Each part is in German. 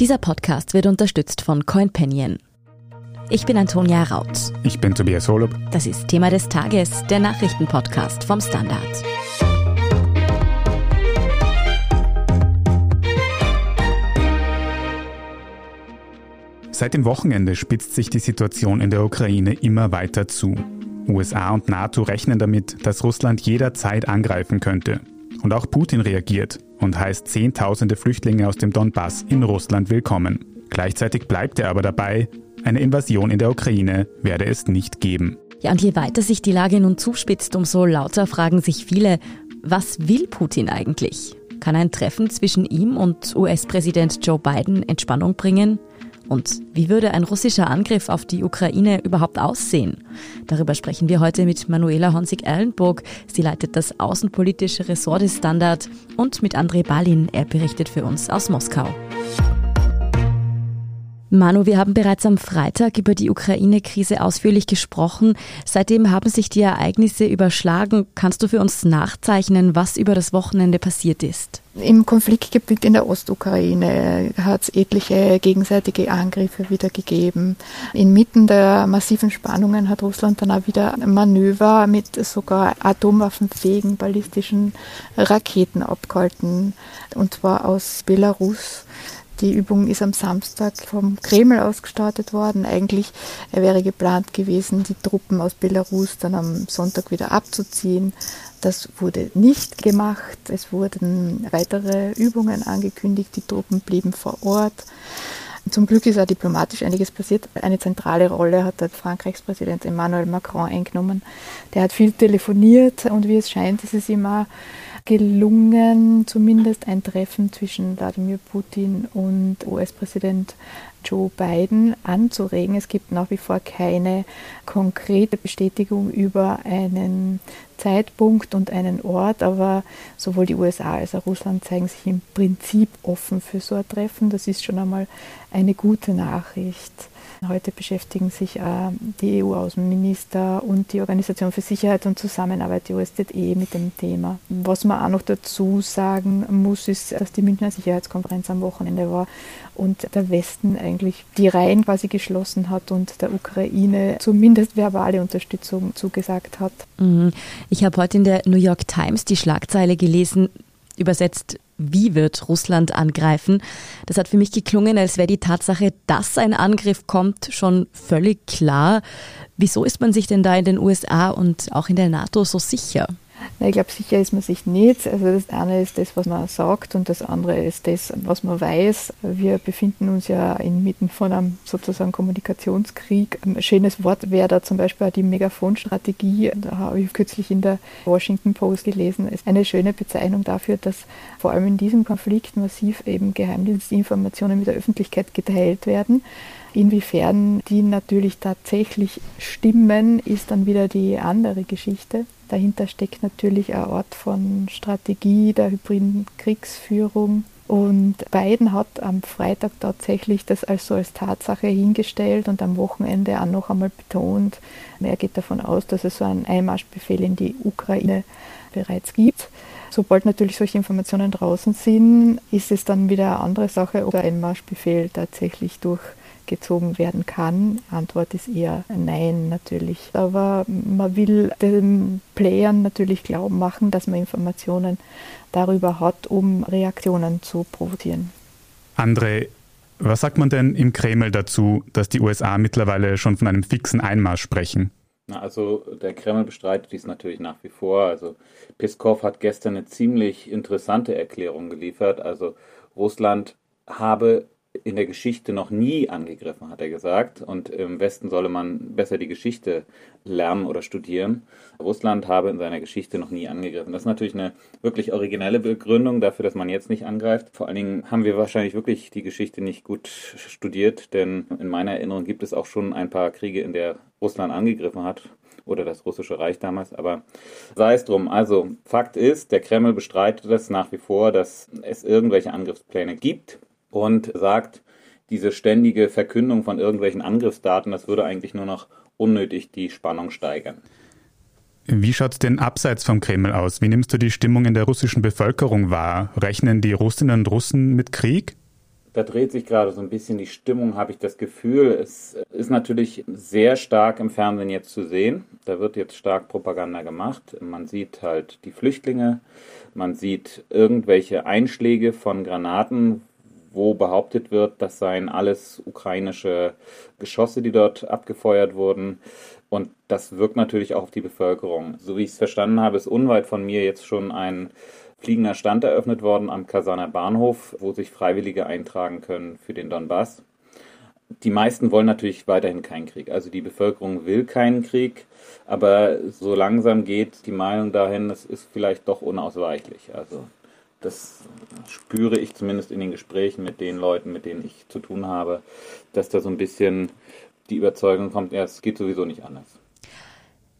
Dieser Podcast wird unterstützt von CoinPenion. Ich bin Antonia Raut. Ich bin Tobias Holub. Das ist Thema des Tages, der Nachrichtenpodcast vom Standard. Seit dem Wochenende spitzt sich die Situation in der Ukraine immer weiter zu. USA und NATO rechnen damit, dass Russland jederzeit angreifen könnte. Und auch Putin reagiert und heißt Zehntausende Flüchtlinge aus dem Donbass in Russland willkommen. Gleichzeitig bleibt er aber dabei, eine Invasion in der Ukraine werde es nicht geben. Ja, und je weiter sich die Lage nun zuspitzt, umso lauter fragen sich viele, was will Putin eigentlich? Kann ein Treffen zwischen ihm und US-Präsident Joe Biden Entspannung bringen? Und wie würde ein russischer Angriff auf die Ukraine überhaupt aussehen? Darüber sprechen wir heute mit Manuela Honsig-Erlenburg. Sie leitet das außenpolitische Ressort des Standard und mit André Balin. Er berichtet für uns aus Moskau. Manu, wir haben bereits am Freitag über die Ukraine-Krise ausführlich gesprochen. Seitdem haben sich die Ereignisse überschlagen. Kannst du für uns nachzeichnen, was über das Wochenende passiert ist? Im Konfliktgebiet in der Ostukraine hat es etliche gegenseitige Angriffe wieder gegeben. Inmitten der massiven Spannungen hat Russland dann auch wieder Manöver mit sogar atomwaffenfähigen ballistischen Raketen abgehalten, und zwar aus Belarus. Die Übung ist am Samstag vom Kreml aus gestartet worden. Eigentlich wäre geplant gewesen, die Truppen aus Belarus dann am Sonntag wieder abzuziehen. Das wurde nicht gemacht. Es wurden weitere Übungen angekündigt. Die Truppen blieben vor Ort. Zum Glück ist auch diplomatisch einiges passiert. Eine zentrale Rolle hat Frankreichs Präsident Emmanuel Macron eingenommen. Der hat viel telefoniert und wie es scheint, ist es immer gelungen, zumindest ein Treffen zwischen Wladimir Putin und US-Präsident Joe Biden anzuregen. Es gibt nach wie vor keine konkrete Bestätigung über einen Zeitpunkt und einen Ort, aber sowohl die USA als auch Russland zeigen sich im Prinzip offen für so ein Treffen. Das ist schon einmal eine gute Nachricht. Heute beschäftigen sich äh, die EU-Außenminister und die Organisation für Sicherheit und Zusammenarbeit, die OSZE, mit dem Thema. Was man auch noch dazu sagen muss, ist, dass die Münchner Sicherheitskonferenz am Wochenende war und der Westen eigentlich die Reihen quasi geschlossen hat und der Ukraine zumindest verbale Unterstützung zugesagt hat. Mhm. Ich habe heute in der New York Times die Schlagzeile gelesen, übersetzt wie wird Russland angreifen. Das hat für mich geklungen, als wäre die Tatsache, dass ein Angriff kommt, schon völlig klar. Wieso ist man sich denn da in den USA und auch in der NATO so sicher? Ich glaube, sicher ist man sich nicht. Also das eine ist das, was man sagt und das andere ist das, was man weiß. Wir befinden uns ja inmitten von einem sozusagen Kommunikationskrieg. Ein schönes Wort wäre da zum Beispiel die Megafonstrategie. Da habe ich kürzlich in der Washington Post gelesen. Ist eine schöne Bezeichnung dafür, dass vor allem in diesem Konflikt massiv eben Geheimdienstinformationen mit der Öffentlichkeit geteilt werden. Inwiefern die natürlich tatsächlich stimmen, ist dann wieder die andere Geschichte. Dahinter steckt natürlich ein Ort von Strategie der hybriden Kriegsführung. Und Biden hat am Freitag tatsächlich das also als Tatsache hingestellt und am Wochenende auch noch einmal betont, er geht davon aus, dass es so einen Einmarschbefehl in die Ukraine bereits gibt. Sobald natürlich solche Informationen draußen sind, ist es dann wieder eine andere Sache, ob der Einmarschbefehl tatsächlich durch gezogen werden kann? Antwort ist eher nein natürlich. Aber man will den Playern natürlich glauben machen, dass man Informationen darüber hat, um Reaktionen zu provozieren. André, was sagt man denn im Kreml dazu, dass die USA mittlerweile schon von einem fixen Einmarsch sprechen? Also der Kreml bestreitet dies natürlich nach wie vor. Also Peskov hat gestern eine ziemlich interessante Erklärung geliefert. Also Russland habe in der Geschichte noch nie angegriffen, hat er gesagt. Und im Westen solle man besser die Geschichte lernen oder studieren. Russland habe in seiner Geschichte noch nie angegriffen. Das ist natürlich eine wirklich originelle Begründung dafür, dass man jetzt nicht angreift. Vor allen Dingen haben wir wahrscheinlich wirklich die Geschichte nicht gut studiert, denn in meiner Erinnerung gibt es auch schon ein paar Kriege, in der Russland angegriffen hat oder das russische Reich damals, aber sei es drum. Also Fakt ist, der Kreml bestreitet es nach wie vor, dass es irgendwelche Angriffspläne gibt und sagt, diese ständige Verkündung von irgendwelchen Angriffsdaten, das würde eigentlich nur noch unnötig die Spannung steigern. Wie schaut es denn abseits vom Kreml aus? Wie nimmst du die Stimmung in der russischen Bevölkerung wahr? Rechnen die Russinnen und Russen mit Krieg? Da dreht sich gerade so ein bisschen die Stimmung, habe ich das Gefühl. Es ist natürlich sehr stark im Fernsehen jetzt zu sehen. Da wird jetzt stark Propaganda gemacht. Man sieht halt die Flüchtlinge, man sieht irgendwelche Einschläge von Granaten, wo behauptet wird, das seien alles ukrainische Geschosse, die dort abgefeuert wurden. Und das wirkt natürlich auch auf die Bevölkerung. So wie ich es verstanden habe, ist unweit von mir jetzt schon ein fliegender Stand eröffnet worden am Kasaner Bahnhof, wo sich Freiwillige eintragen können für den Donbass. Die meisten wollen natürlich weiterhin keinen Krieg. Also die Bevölkerung will keinen Krieg, aber so langsam geht die Meinung dahin, es ist vielleicht doch unausweichlich. Also das spüre ich zumindest in den Gesprächen mit den Leuten, mit denen ich zu tun habe, dass da so ein bisschen die Überzeugung kommt, ja, es geht sowieso nicht anders.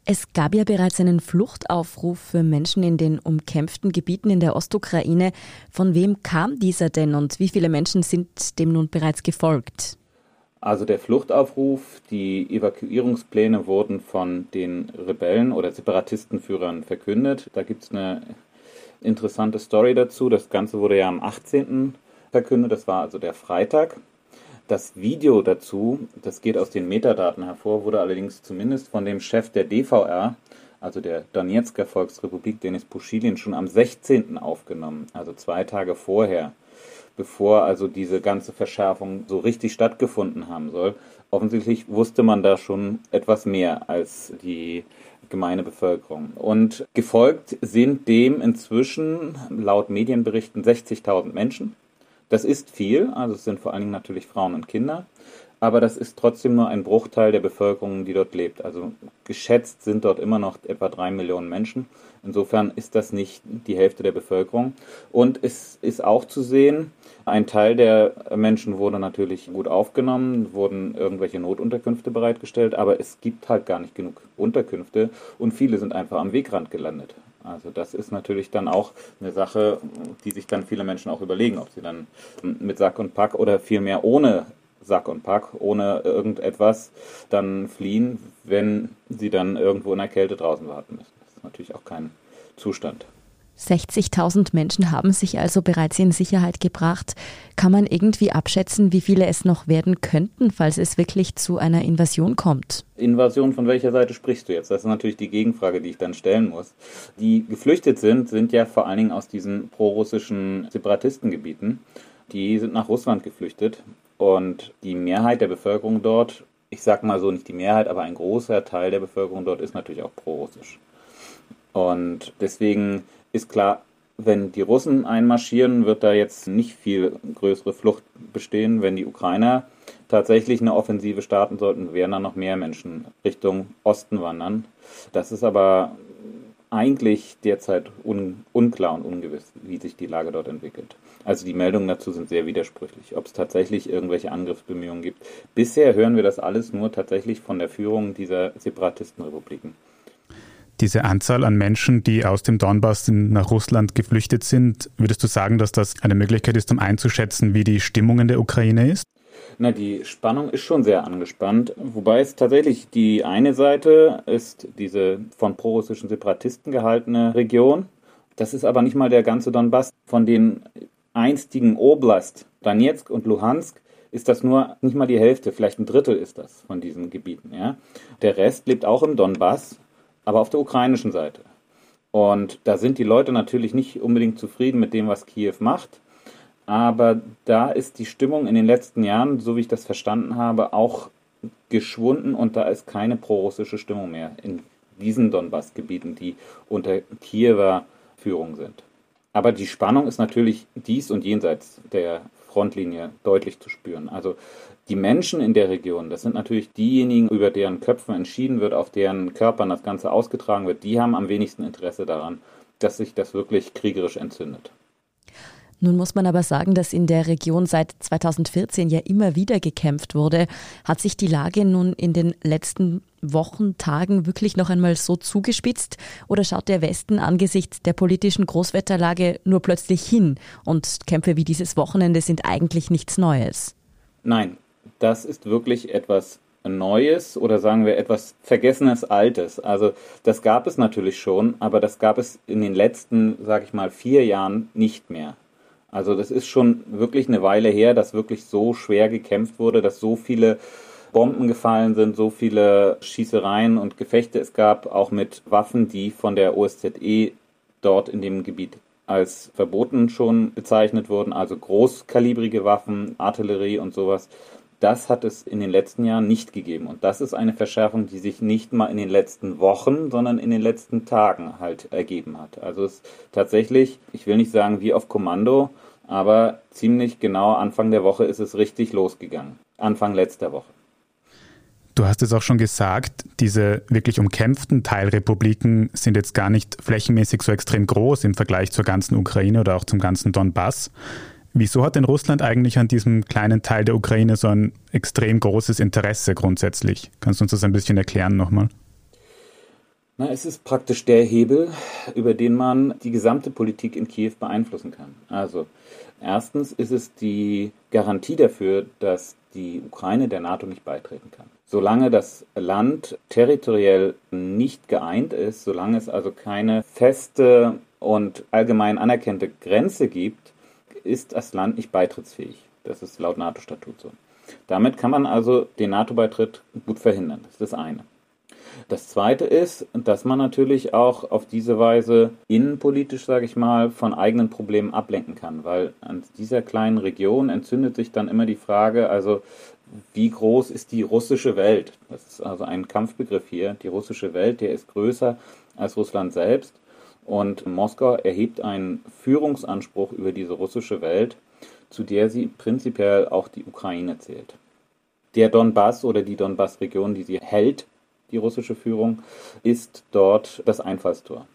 Es gab ja bereits einen Fluchtaufruf für Menschen in den umkämpften Gebieten in der Ostukraine. Von wem kam dieser denn und wie viele Menschen sind dem nun bereits gefolgt? Also der Fluchtaufruf, die Evakuierungspläne wurden von den Rebellen oder Separatistenführern verkündet. Da gibt es eine interessante Story dazu. Das Ganze wurde ja am 18. verkündet, das war also der Freitag. Das Video dazu, das geht aus den Metadaten hervor, wurde allerdings zumindest von dem Chef der DVR, also der Donetsker Volksrepublik, Denis Puschilin, schon am 16. aufgenommen, also zwei Tage vorher, bevor also diese ganze Verschärfung so richtig stattgefunden haben soll. Offensichtlich wusste man da schon etwas mehr als die gemeine Bevölkerung. Und gefolgt sind dem inzwischen laut Medienberichten 60.000 Menschen. Das ist viel, also es sind vor allen Dingen natürlich Frauen und Kinder, aber das ist trotzdem nur ein Bruchteil der Bevölkerung, die dort lebt. Also geschätzt sind dort immer noch etwa drei Millionen Menschen. Insofern ist das nicht die Hälfte der Bevölkerung. Und es ist auch zu sehen, ein Teil der Menschen wurde natürlich gut aufgenommen, wurden irgendwelche Notunterkünfte bereitgestellt, aber es gibt halt gar nicht genug Unterkünfte und viele sind einfach am Wegrand gelandet. Also das ist natürlich dann auch eine Sache, die sich dann viele Menschen auch überlegen, ob sie dann mit Sack und Pack oder vielmehr ohne Sack und Pack, ohne irgendetwas dann fliehen, wenn sie dann irgendwo in der Kälte draußen warten müssen. Das ist natürlich auch kein Zustand. 60.000 Menschen haben sich also bereits in Sicherheit gebracht. Kann man irgendwie abschätzen, wie viele es noch werden könnten, falls es wirklich zu einer Invasion kommt? Invasion von welcher Seite sprichst du jetzt? Das ist natürlich die Gegenfrage, die ich dann stellen muss. Die geflüchtet sind, sind ja vor allen Dingen aus diesen prorussischen Separatistengebieten. Die sind nach Russland geflüchtet und die Mehrheit der Bevölkerung dort, ich sag mal so nicht die Mehrheit, aber ein großer Teil der Bevölkerung dort ist natürlich auch prorussisch. Und deswegen ist klar, wenn die Russen einmarschieren, wird da jetzt nicht viel größere Flucht bestehen. Wenn die Ukrainer tatsächlich eine Offensive starten sollten, werden dann noch mehr Menschen Richtung Osten wandern. Das ist aber eigentlich derzeit un unklar und ungewiss, wie sich die Lage dort entwickelt. Also die Meldungen dazu sind sehr widersprüchlich, ob es tatsächlich irgendwelche Angriffsbemühungen gibt. Bisher hören wir das alles nur tatsächlich von der Führung dieser Separatistenrepubliken. Diese Anzahl an Menschen, die aus dem Donbass nach Russland geflüchtet sind, würdest du sagen, dass das eine Möglichkeit ist, um einzuschätzen, wie die Stimmung in der Ukraine ist? Na, die Spannung ist schon sehr angespannt, wobei es tatsächlich die eine Seite ist diese von prorussischen Separatisten gehaltene Region. Das ist aber nicht mal der ganze Donbass. Von den einstigen Oblast, Donetsk und Luhansk, ist das nur nicht mal die Hälfte, vielleicht ein Drittel ist das von diesen Gebieten. Ja? Der Rest lebt auch im Donbass aber auf der ukrainischen Seite. Und da sind die Leute natürlich nicht unbedingt zufrieden mit dem, was Kiew macht. Aber da ist die Stimmung in den letzten Jahren, so wie ich das verstanden habe, auch geschwunden und da ist keine prorussische Stimmung mehr in diesen Donbass-Gebieten, die unter Kiewer Führung sind. Aber die Spannung ist natürlich dies und jenseits der Frontlinie deutlich zu spüren. Also die Menschen in der Region, das sind natürlich diejenigen, über deren Köpfen entschieden wird, auf deren Körpern das Ganze ausgetragen wird, die haben am wenigsten Interesse daran, dass sich das wirklich kriegerisch entzündet. Nun muss man aber sagen, dass in der Region seit 2014 ja immer wieder gekämpft wurde. Hat sich die Lage nun in den letzten Wochen, Tagen wirklich noch einmal so zugespitzt oder schaut der Westen angesichts der politischen Großwetterlage nur plötzlich hin und Kämpfe wie dieses Wochenende sind eigentlich nichts Neues? Nein, das ist wirklich etwas Neues oder sagen wir etwas Vergessenes Altes. Also das gab es natürlich schon, aber das gab es in den letzten, sage ich mal, vier Jahren nicht mehr. Also das ist schon wirklich eine Weile her, dass wirklich so schwer gekämpft wurde, dass so viele Bomben gefallen sind, so viele Schießereien und Gefechte es gab, auch mit Waffen, die von der OSZE dort in dem Gebiet als verboten schon bezeichnet wurden, also großkalibrige Waffen, Artillerie und sowas. Das hat es in den letzten Jahren nicht gegeben. Und das ist eine Verschärfung, die sich nicht mal in den letzten Wochen, sondern in den letzten Tagen halt ergeben hat. Also es ist tatsächlich, ich will nicht sagen wie auf Kommando, aber ziemlich genau Anfang der Woche ist es richtig losgegangen. Anfang letzter Woche. Du hast es auch schon gesagt, diese wirklich umkämpften Teilrepubliken sind jetzt gar nicht flächenmäßig so extrem groß im Vergleich zur ganzen Ukraine oder auch zum ganzen Donbass. Wieso hat denn Russland eigentlich an diesem kleinen Teil der Ukraine so ein extrem großes Interesse grundsätzlich? Kannst du uns das ein bisschen erklären nochmal? Na, es ist praktisch der Hebel, über den man die gesamte Politik in Kiew beeinflussen kann. Also, erstens ist es die Garantie dafür, dass die Ukraine der NATO nicht beitreten kann. Solange das Land territoriell nicht geeint ist, solange es also keine feste und allgemein anerkannte Grenze gibt, ist das Land nicht beitrittsfähig. Das ist laut NATO-Statut so. Damit kann man also den NATO-Beitritt gut verhindern. Das ist das eine. Das zweite ist, dass man natürlich auch auf diese Weise innenpolitisch, sage ich mal, von eigenen Problemen ablenken kann, weil an dieser kleinen Region entzündet sich dann immer die Frage, also wie groß ist die russische Welt? Das ist also ein Kampfbegriff hier. Die russische Welt, der ist größer als Russland selbst. Und Moskau erhebt einen Führungsanspruch über diese russische Welt, zu der sie prinzipiell auch die Ukraine zählt. Der Donbass oder die Donbass-Region, die sie hält, die russische Führung, ist dort das Einfallstor.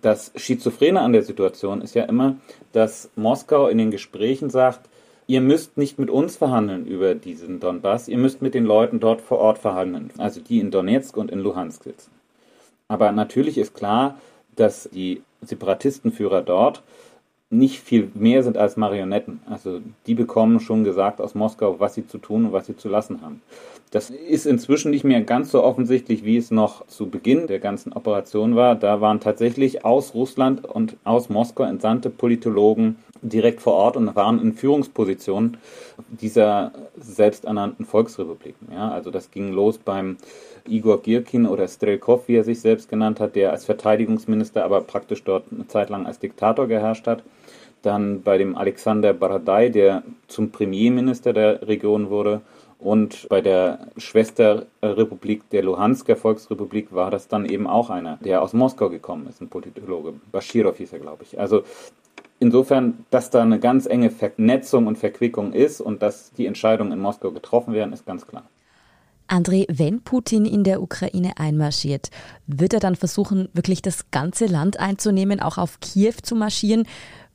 Das Schizophrene an der Situation ist ja immer, dass Moskau in den Gesprächen sagt, ihr müsst nicht mit uns verhandeln über diesen Donbass, ihr müsst mit den Leuten dort vor Ort verhandeln, also die in Donetsk und in Luhansk sitzen. Aber natürlich ist klar, dass die Separatistenführer dort nicht viel mehr sind als Marionetten. Also die bekommen schon gesagt aus Moskau, was sie zu tun und was sie zu lassen haben. Das ist inzwischen nicht mehr ganz so offensichtlich, wie es noch zu Beginn der ganzen Operation war. Da waren tatsächlich aus Russland und aus Moskau entsandte Politologen direkt vor Ort und waren in Führungspositionen dieser selbsternannten Volksrepubliken. Ja, also das ging los beim Igor Girkin oder Strelkov, wie er sich selbst genannt hat, der als Verteidigungsminister aber praktisch dort eine Zeit lang als Diktator geherrscht hat. Dann bei dem Alexander Baradei, der zum Premierminister der Region wurde. Und bei der Schwesterrepublik der Luhansker Volksrepublik war das dann eben auch einer, der aus Moskau gekommen ist, ein Politologe. Bashirov hieß er, glaube ich. Also insofern, dass da eine ganz enge Vernetzung und Verquickung ist und dass die Entscheidungen in Moskau getroffen werden, ist ganz klar. André, wenn Putin in der Ukraine einmarschiert, wird er dann versuchen, wirklich das ganze Land einzunehmen, auch auf Kiew zu marschieren?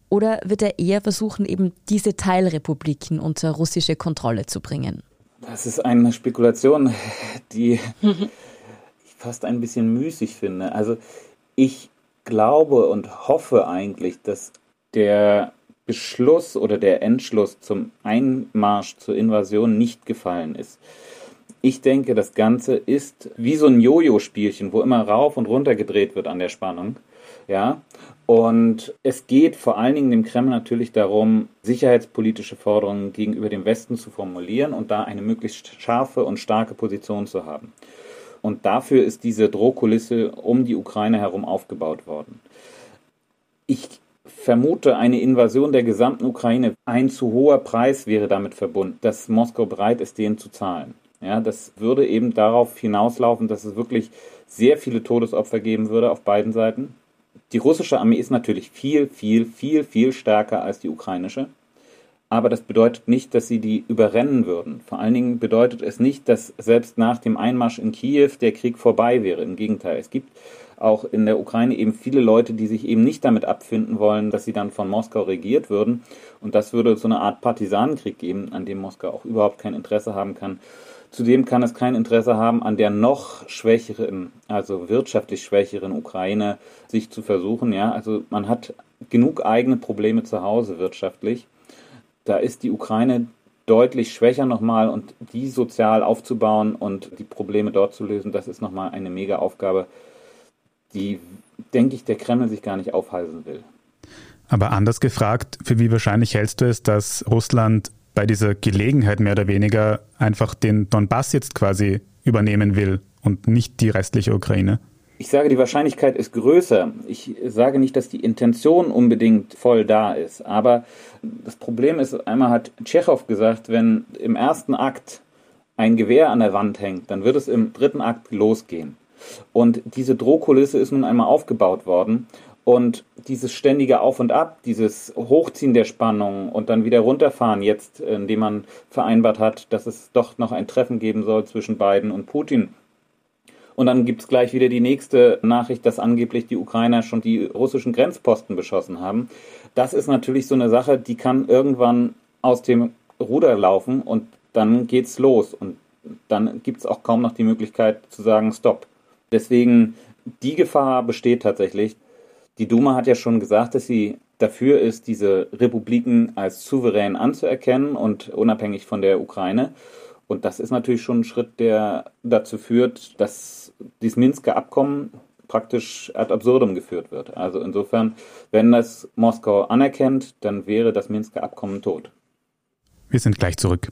Oder wird er eher versuchen, eben diese Teilrepubliken unter russische Kontrolle zu bringen? Das ist eine Spekulation, die ich fast ein bisschen müßig finde. Also ich glaube und hoffe eigentlich, dass der Beschluss oder der Entschluss zum Einmarsch zur Invasion nicht gefallen ist. Ich denke, das Ganze ist wie so ein Jojo-Spielchen, wo immer rauf und runter gedreht wird an der Spannung. Ja, und es geht vor allen Dingen dem Kreml natürlich darum, sicherheitspolitische Forderungen gegenüber dem Westen zu formulieren und da eine möglichst scharfe und starke Position zu haben. Und dafür ist diese Drohkulisse um die Ukraine herum aufgebaut worden. Ich vermute, eine Invasion der gesamten Ukraine, ein zu hoher Preis wäre damit verbunden, dass Moskau bereit ist, den zu zahlen. Ja, das würde eben darauf hinauslaufen, dass es wirklich sehr viele Todesopfer geben würde auf beiden Seiten. Die russische Armee ist natürlich viel, viel, viel, viel stärker als die ukrainische. Aber das bedeutet nicht, dass sie die überrennen würden. Vor allen Dingen bedeutet es nicht, dass selbst nach dem Einmarsch in Kiew der Krieg vorbei wäre. Im Gegenteil, es gibt auch in der Ukraine eben viele Leute, die sich eben nicht damit abfinden wollen, dass sie dann von Moskau regiert würden. Und das würde so eine Art Partisanenkrieg geben, an dem Moskau auch überhaupt kein Interesse haben kann. Zudem kann es kein Interesse haben, an der noch schwächeren, also wirtschaftlich schwächeren Ukraine sich zu versuchen. Ja, also man hat genug eigene Probleme zu Hause wirtschaftlich. Da ist die Ukraine deutlich schwächer nochmal und die sozial aufzubauen und die Probleme dort zu lösen, das ist nochmal eine mega Aufgabe, die, denke ich, der Kreml sich gar nicht aufhalsen will. Aber anders gefragt, für wie wahrscheinlich hältst du es, dass Russland bei dieser Gelegenheit mehr oder weniger einfach den Donbass jetzt quasi übernehmen will und nicht die restliche Ukraine? Ich sage, die Wahrscheinlichkeit ist größer. Ich sage nicht, dass die Intention unbedingt voll da ist. Aber das Problem ist, einmal hat Tschechow gesagt, wenn im ersten Akt ein Gewehr an der Wand hängt, dann wird es im dritten Akt losgehen. Und diese Drohkulisse ist nun einmal aufgebaut worden. Und dieses ständige Auf und Ab, dieses Hochziehen der Spannung und dann wieder runterfahren, jetzt, indem man vereinbart hat, dass es doch noch ein Treffen geben soll zwischen Biden und Putin, und dann gibt es gleich wieder die nächste Nachricht, dass angeblich die Ukrainer schon die russischen Grenzposten beschossen haben. Das ist natürlich so eine Sache, die kann irgendwann aus dem Ruder laufen und dann geht's los. Und dann gibt es auch kaum noch die Möglichkeit zu sagen, stopp. Deswegen, die Gefahr besteht tatsächlich. Die Duma hat ja schon gesagt, dass sie dafür ist, diese Republiken als souverän anzuerkennen und unabhängig von der Ukraine. Und das ist natürlich schon ein Schritt, der dazu führt, dass dieses Minsker Abkommen praktisch ad absurdum geführt wird. Also insofern, wenn das Moskau anerkennt, dann wäre das Minsker Abkommen tot. Wir sind gleich zurück.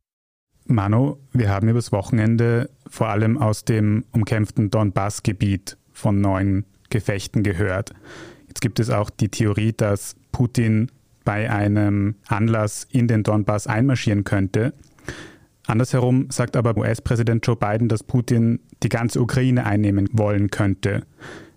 Manu, wir haben übers Wochenende vor allem aus dem umkämpften Donbass-Gebiet von neuen Gefechten gehört. Jetzt gibt es auch die Theorie, dass Putin bei einem Anlass in den Donbass einmarschieren könnte. Andersherum sagt aber US-Präsident Joe Biden, dass Putin die ganze Ukraine einnehmen wollen könnte.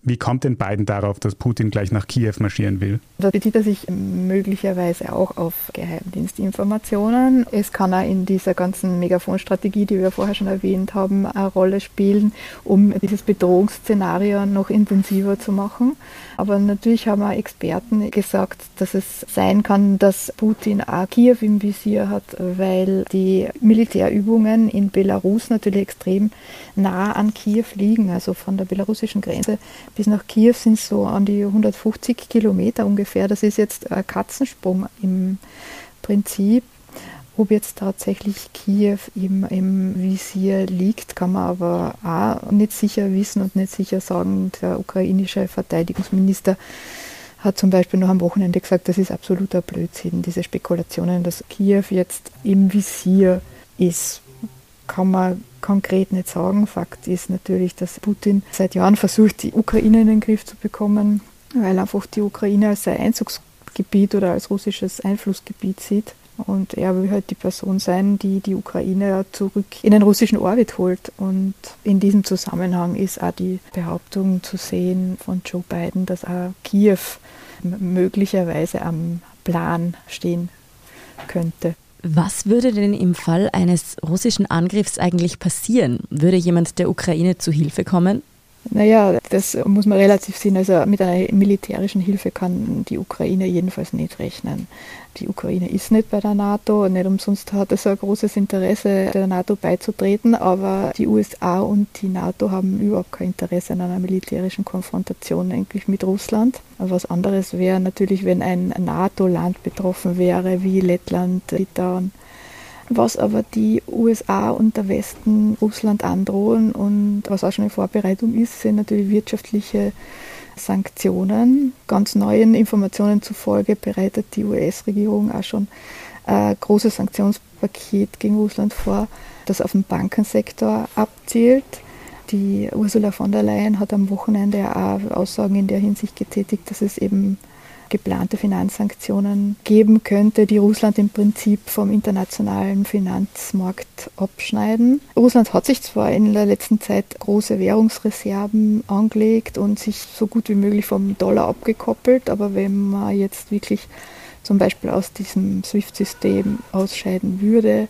Wie kommt denn Biden darauf, dass Putin gleich nach Kiew marschieren will? Da bezieht er sich möglicherweise auch auf Geheimdienstinformationen. Es kann auch in dieser ganzen Megaphon-Strategie, die wir vorher schon erwähnt haben, eine Rolle spielen, um dieses Bedrohungsszenario noch intensiver zu machen. Aber natürlich haben auch Experten gesagt, dass es sein kann, dass Putin auch Kiew im Visier hat, weil die Militärübungen in Belarus natürlich extrem nah an Kiew liegen, also von der belarussischen Grenze bis nach Kiew sind es so an die 150 Kilometer ungefähr. Das ist jetzt ein Katzensprung im Prinzip. Ob jetzt tatsächlich Kiew im, im Visier liegt, kann man aber auch nicht sicher wissen und nicht sicher sagen. Der ukrainische Verteidigungsminister hat zum Beispiel noch am Wochenende gesagt, das ist absoluter Blödsinn, diese Spekulationen, dass Kiew jetzt im Visier ist kann man konkret nicht sagen. Fakt ist natürlich, dass Putin seit Jahren versucht, die Ukraine in den Griff zu bekommen, weil einfach die Ukraine als sein Einzugsgebiet oder als russisches Einflussgebiet sieht. Und er will halt die Person sein, die die Ukraine zurück in den russischen Orbit holt. Und in diesem Zusammenhang ist auch die Behauptung zu sehen von Joe Biden, dass auch Kiew möglicherweise am Plan stehen könnte. Was würde denn im Fall eines russischen Angriffs eigentlich passieren? Würde jemand der Ukraine zu Hilfe kommen? Naja, das muss man relativ sehen. Also mit einer militärischen Hilfe kann die Ukraine jedenfalls nicht rechnen. Die Ukraine ist nicht bei der NATO, nicht umsonst hat es ein großes Interesse, der NATO beizutreten, aber die USA und die NATO haben überhaupt kein Interesse an einer militärischen Konfrontation eigentlich mit Russland. Was anderes wäre natürlich, wenn ein NATO-Land betroffen wäre, wie Lettland, Litauen was aber die USA und der Westen Russland androhen und was auch schon in Vorbereitung ist, sind natürlich wirtschaftliche Sanktionen. Ganz neuen Informationen zufolge bereitet die US-Regierung auch schon ein großes Sanktionspaket gegen Russland vor, das auf den Bankensektor abzielt. Die Ursula von der Leyen hat am Wochenende auch Aussagen in der Hinsicht getätigt, dass es eben geplante Finanzsanktionen geben könnte, die Russland im Prinzip vom internationalen Finanzmarkt abschneiden. Russland hat sich zwar in der letzten Zeit große Währungsreserven angelegt und sich so gut wie möglich vom Dollar abgekoppelt, aber wenn man jetzt wirklich zum Beispiel aus diesem SWIFT-System ausscheiden würde,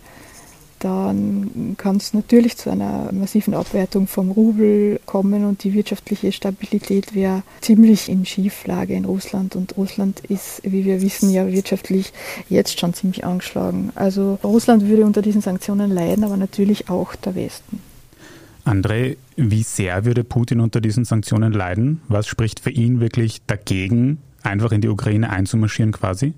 dann kann es natürlich zu einer massiven Abwertung vom Rubel kommen und die wirtschaftliche Stabilität wäre ziemlich in Schieflage in Russland. Und Russland ist, wie wir wissen, ja wirtschaftlich jetzt schon ziemlich angeschlagen. Also Russland würde unter diesen Sanktionen leiden, aber natürlich auch der Westen. André, wie sehr würde Putin unter diesen Sanktionen leiden? Was spricht für ihn wirklich dagegen, einfach in die Ukraine einzumarschieren quasi?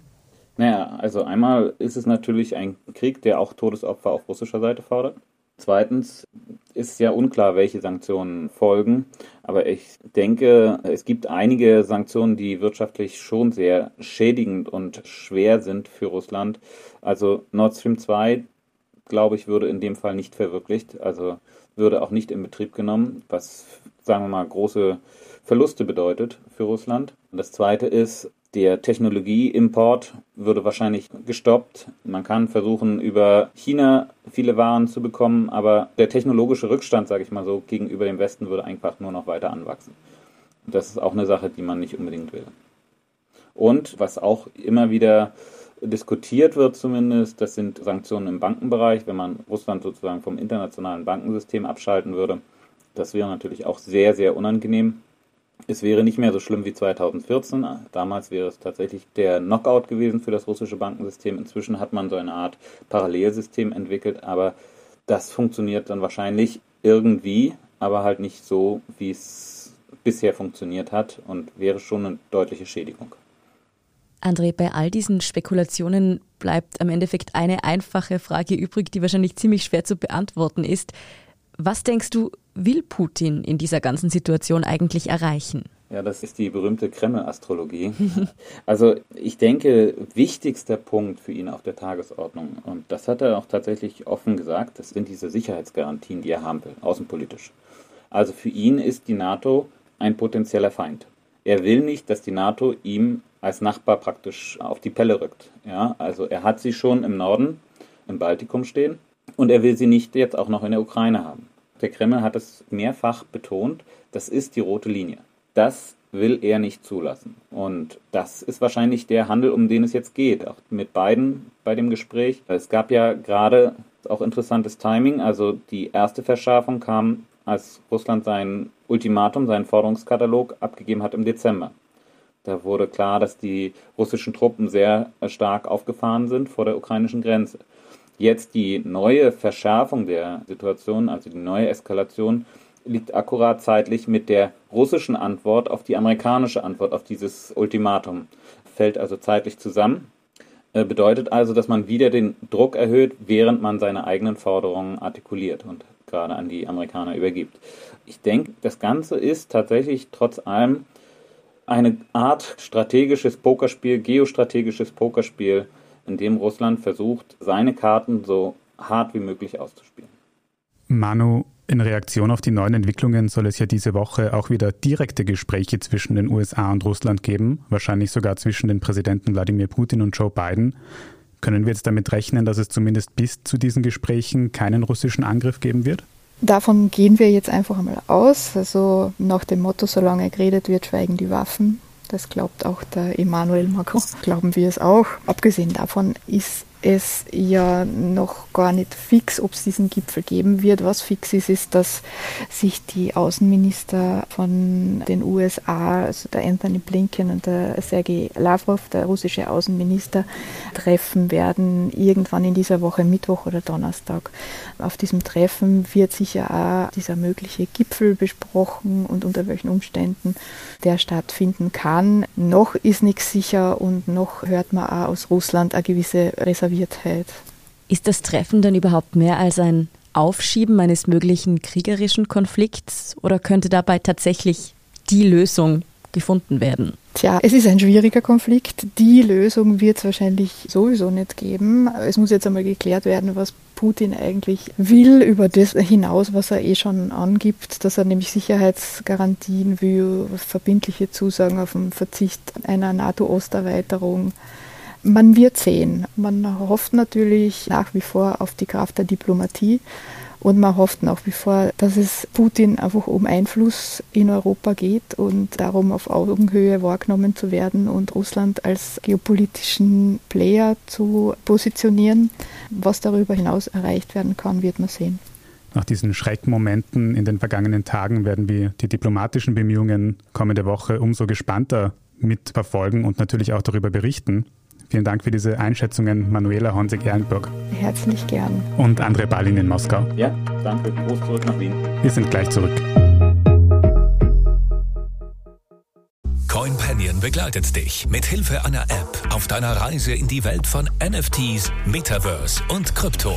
Naja, also einmal ist es natürlich ein Krieg, der auch Todesopfer auf russischer Seite fordert. Zweitens ist ja unklar, welche Sanktionen folgen. Aber ich denke, es gibt einige Sanktionen, die wirtschaftlich schon sehr schädigend und schwer sind für Russland. Also Nord Stream 2, glaube ich, würde in dem Fall nicht verwirklicht. Also würde auch nicht in Betrieb genommen, was, sagen wir mal, große Verluste bedeutet für Russland. Das Zweite ist, der Technologieimport würde wahrscheinlich gestoppt. Man kann versuchen, über China viele Waren zu bekommen, aber der technologische Rückstand, sage ich mal so, gegenüber dem Westen würde einfach nur noch weiter anwachsen. Das ist auch eine Sache, die man nicht unbedingt will. Und was auch immer wieder diskutiert wird zumindest, das sind Sanktionen im Bankenbereich, wenn man Russland sozusagen vom internationalen Bankensystem abschalten würde. Das wäre natürlich auch sehr, sehr unangenehm. Es wäre nicht mehr so schlimm wie 2014. Damals wäre es tatsächlich der Knockout gewesen für das russische Bankensystem. Inzwischen hat man so eine Art Parallelsystem entwickelt, aber das funktioniert dann wahrscheinlich irgendwie, aber halt nicht so, wie es bisher funktioniert hat und wäre schon eine deutliche Schädigung. André, bei all diesen Spekulationen bleibt am Endeffekt eine einfache Frage übrig, die wahrscheinlich ziemlich schwer zu beantworten ist. Was denkst du, will Putin in dieser ganzen Situation eigentlich erreichen? Ja, das ist die berühmte Kreml-Astrologie. also ich denke, wichtigster Punkt für ihn auf der Tagesordnung, und das hat er auch tatsächlich offen gesagt, das sind diese Sicherheitsgarantien, die er haben will, außenpolitisch. Also für ihn ist die NATO ein potenzieller Feind. Er will nicht, dass die NATO ihm als Nachbar praktisch auf die Pelle rückt. Ja, also er hat sie schon im Norden, im Baltikum stehen, und er will sie nicht jetzt auch noch in der Ukraine haben. Der Kreml hat es mehrfach betont, das ist die rote Linie. Das will er nicht zulassen. Und das ist wahrscheinlich der Handel, um den es jetzt geht, auch mit beiden bei dem Gespräch. Es gab ja gerade auch interessantes Timing. Also die erste Verschärfung kam, als Russland sein Ultimatum, seinen Forderungskatalog abgegeben hat im Dezember. Da wurde klar, dass die russischen Truppen sehr stark aufgefahren sind vor der ukrainischen Grenze. Jetzt die neue Verschärfung der Situation, also die neue Eskalation, liegt akkurat zeitlich mit der russischen Antwort auf die amerikanische Antwort auf dieses Ultimatum. Fällt also zeitlich zusammen. Äh, bedeutet also, dass man wieder den Druck erhöht, während man seine eigenen Forderungen artikuliert und gerade an die Amerikaner übergibt. Ich denke, das Ganze ist tatsächlich trotz allem eine Art strategisches Pokerspiel, geostrategisches Pokerspiel, in dem Russland versucht, seine Karten so hart wie möglich auszuspielen. Manu, in Reaktion auf die neuen Entwicklungen soll es ja diese Woche auch wieder direkte Gespräche zwischen den USA und Russland geben, wahrscheinlich sogar zwischen den Präsidenten Wladimir Putin und Joe Biden. Können wir jetzt damit rechnen, dass es zumindest bis zu diesen Gesprächen keinen russischen Angriff geben wird? Davon gehen wir jetzt einfach einmal aus. Also nach dem Motto, solange geredet wird, schweigen die Waffen. Das glaubt auch der Emmanuel Macron. Glauben wir es auch. Abgesehen davon ist es ja noch gar nicht fix, ob es diesen Gipfel geben wird. Was fix ist, ist, dass sich die Außenminister von den USA, also der Anthony Blinken und der Sergei Lavrov, der russische Außenminister, treffen werden irgendwann in dieser Woche, Mittwoch oder Donnerstag. Auf diesem Treffen wird sicher auch dieser mögliche Gipfel besprochen und unter welchen Umständen der stattfinden kann. Noch ist nichts sicher und noch hört man auch aus Russland eine gewisse Reservierung Reserviertheit. Ist das Treffen dann überhaupt mehr als ein Aufschieben eines möglichen kriegerischen Konflikts oder könnte dabei tatsächlich die Lösung gefunden werden? Tja, es ist ein schwieriger Konflikt. Die Lösung wird es wahrscheinlich sowieso nicht geben. Es muss jetzt einmal geklärt werden, was Putin eigentlich will über das hinaus, was er eh schon angibt, dass er nämlich Sicherheitsgarantien will, verbindliche Zusagen auf den Verzicht einer NATO-Osterweiterung man wird sehen. Man hofft natürlich nach wie vor auf die Kraft der Diplomatie Und man hofft nach wie vor, dass es Putin einfach um Einfluss in Europa geht und darum auf Augenhöhe wahrgenommen zu werden und Russland als geopolitischen Player zu positionieren. Was darüber hinaus erreicht werden kann, wird man sehen. Nach diesen Schreckmomenten in den vergangenen Tagen werden wir die diplomatischen Bemühungen kommende Woche umso gespannter mitverfolgen und natürlich auch darüber berichten. Vielen Dank für diese Einschätzungen, Manuela Honsig-Ehrenburg. Herzlich gern. Und André Ballin in Moskau. Ja, danke. Groß zurück nach Wien. Wir sind gleich zurück. CoinPanion begleitet dich mit Hilfe einer App auf deiner Reise in die Welt von NFTs, Metaverse und Krypto.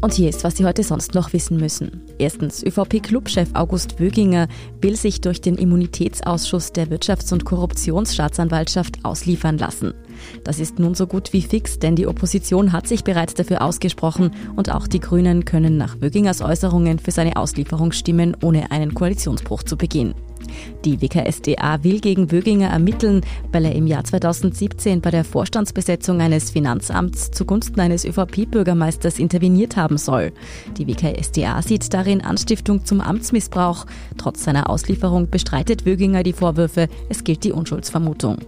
und hier ist, was Sie heute sonst noch wissen müssen. Erstens, ÖVP-Clubchef August Wöginger will sich durch den Immunitätsausschuss der Wirtschafts- und Korruptionsstaatsanwaltschaft ausliefern lassen. Das ist nun so gut wie fix, denn die Opposition hat sich bereits dafür ausgesprochen und auch die Grünen können nach Wögingers Äußerungen für seine Auslieferung stimmen, ohne einen Koalitionsbruch zu begehen. Die WKSDA will gegen Wöginger ermitteln, weil er im Jahr 2017 bei der Vorstandsbesetzung eines Finanzamts zugunsten eines ÖVP-Bürgermeisters interveniert haben soll. Die WKSDA sieht darin Anstiftung zum Amtsmissbrauch. Trotz seiner Auslieferung bestreitet Wöginger die Vorwürfe, es gilt die Unschuldsvermutung.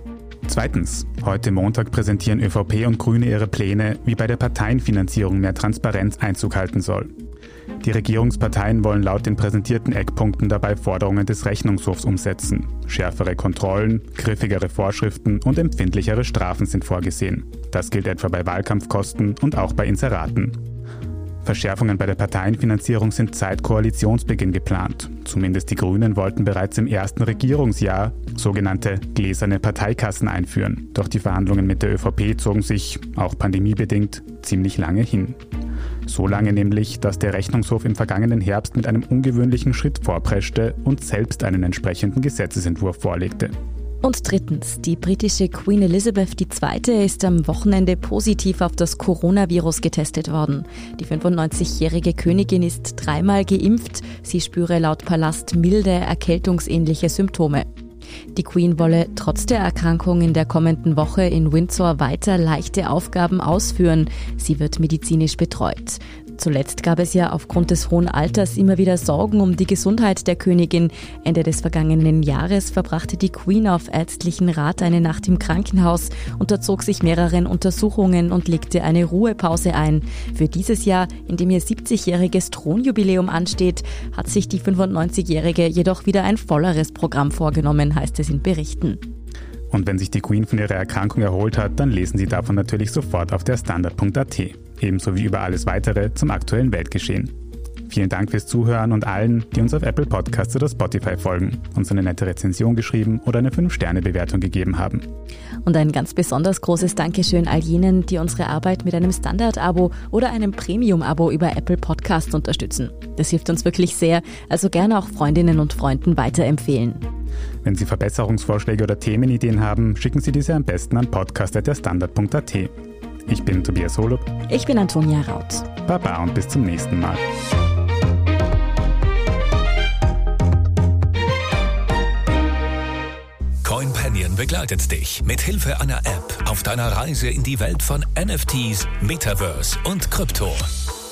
Zweitens. Heute Montag präsentieren ÖVP und Grüne ihre Pläne, wie bei der Parteienfinanzierung mehr Transparenz Einzug halten soll. Die Regierungsparteien wollen laut den präsentierten Eckpunkten dabei Forderungen des Rechnungshofs umsetzen. Schärfere Kontrollen, griffigere Vorschriften und empfindlichere Strafen sind vorgesehen. Das gilt etwa bei Wahlkampfkosten und auch bei Inseraten. Verschärfungen bei der Parteienfinanzierung sind seit Koalitionsbeginn geplant. Zumindest die Grünen wollten bereits im ersten Regierungsjahr sogenannte gläserne Parteikassen einführen. Doch die Verhandlungen mit der ÖVP zogen sich, auch pandemiebedingt, ziemlich lange hin. So lange nämlich, dass der Rechnungshof im vergangenen Herbst mit einem ungewöhnlichen Schritt vorpreschte und selbst einen entsprechenden Gesetzesentwurf vorlegte. Und drittens, die britische Queen Elizabeth II. ist am Wochenende positiv auf das Coronavirus getestet worden. Die 95-jährige Königin ist dreimal geimpft. Sie spüre laut Palast milde, erkältungsähnliche Symptome. Die Queen wolle trotz der Erkrankung in der kommenden Woche in Windsor weiter leichte Aufgaben ausführen. Sie wird medizinisch betreut. Zuletzt gab es ja aufgrund des hohen Alters immer wieder Sorgen um die Gesundheit der Königin. Ende des vergangenen Jahres verbrachte die Queen auf ärztlichen Rat eine Nacht im Krankenhaus, unterzog sich mehreren Untersuchungen und legte eine Ruhepause ein. Für dieses Jahr, in dem ihr 70-jähriges Thronjubiläum ansteht, hat sich die 95-jährige jedoch wieder ein volleres Programm vorgenommen, heißt es in Berichten. Und wenn sich die Queen von ihrer Erkrankung erholt hat, dann lesen Sie davon natürlich sofort auf der Standard.at. Ebenso wie über alles weitere zum aktuellen Weltgeschehen. Vielen Dank fürs Zuhören und allen, die uns auf Apple Podcasts oder Spotify folgen, uns eine nette Rezension geschrieben oder eine 5-Sterne-Bewertung gegeben haben. Und ein ganz besonders großes Dankeschön all jenen, die unsere Arbeit mit einem Standard-Abo oder einem Premium-Abo über Apple Podcasts unterstützen. Das hilft uns wirklich sehr, also gerne auch Freundinnen und Freunden weiterempfehlen. Wenn Sie Verbesserungsvorschläge oder Themenideen haben, schicken Sie diese am besten an podcast.derstandard.at. Ich bin Tobias Holub. Ich bin Antonia Raut. Baba und bis zum nächsten Mal. CoinPanion begleitet dich mit Hilfe einer App auf deiner Reise in die Welt von NFTs, Metaverse und Krypto.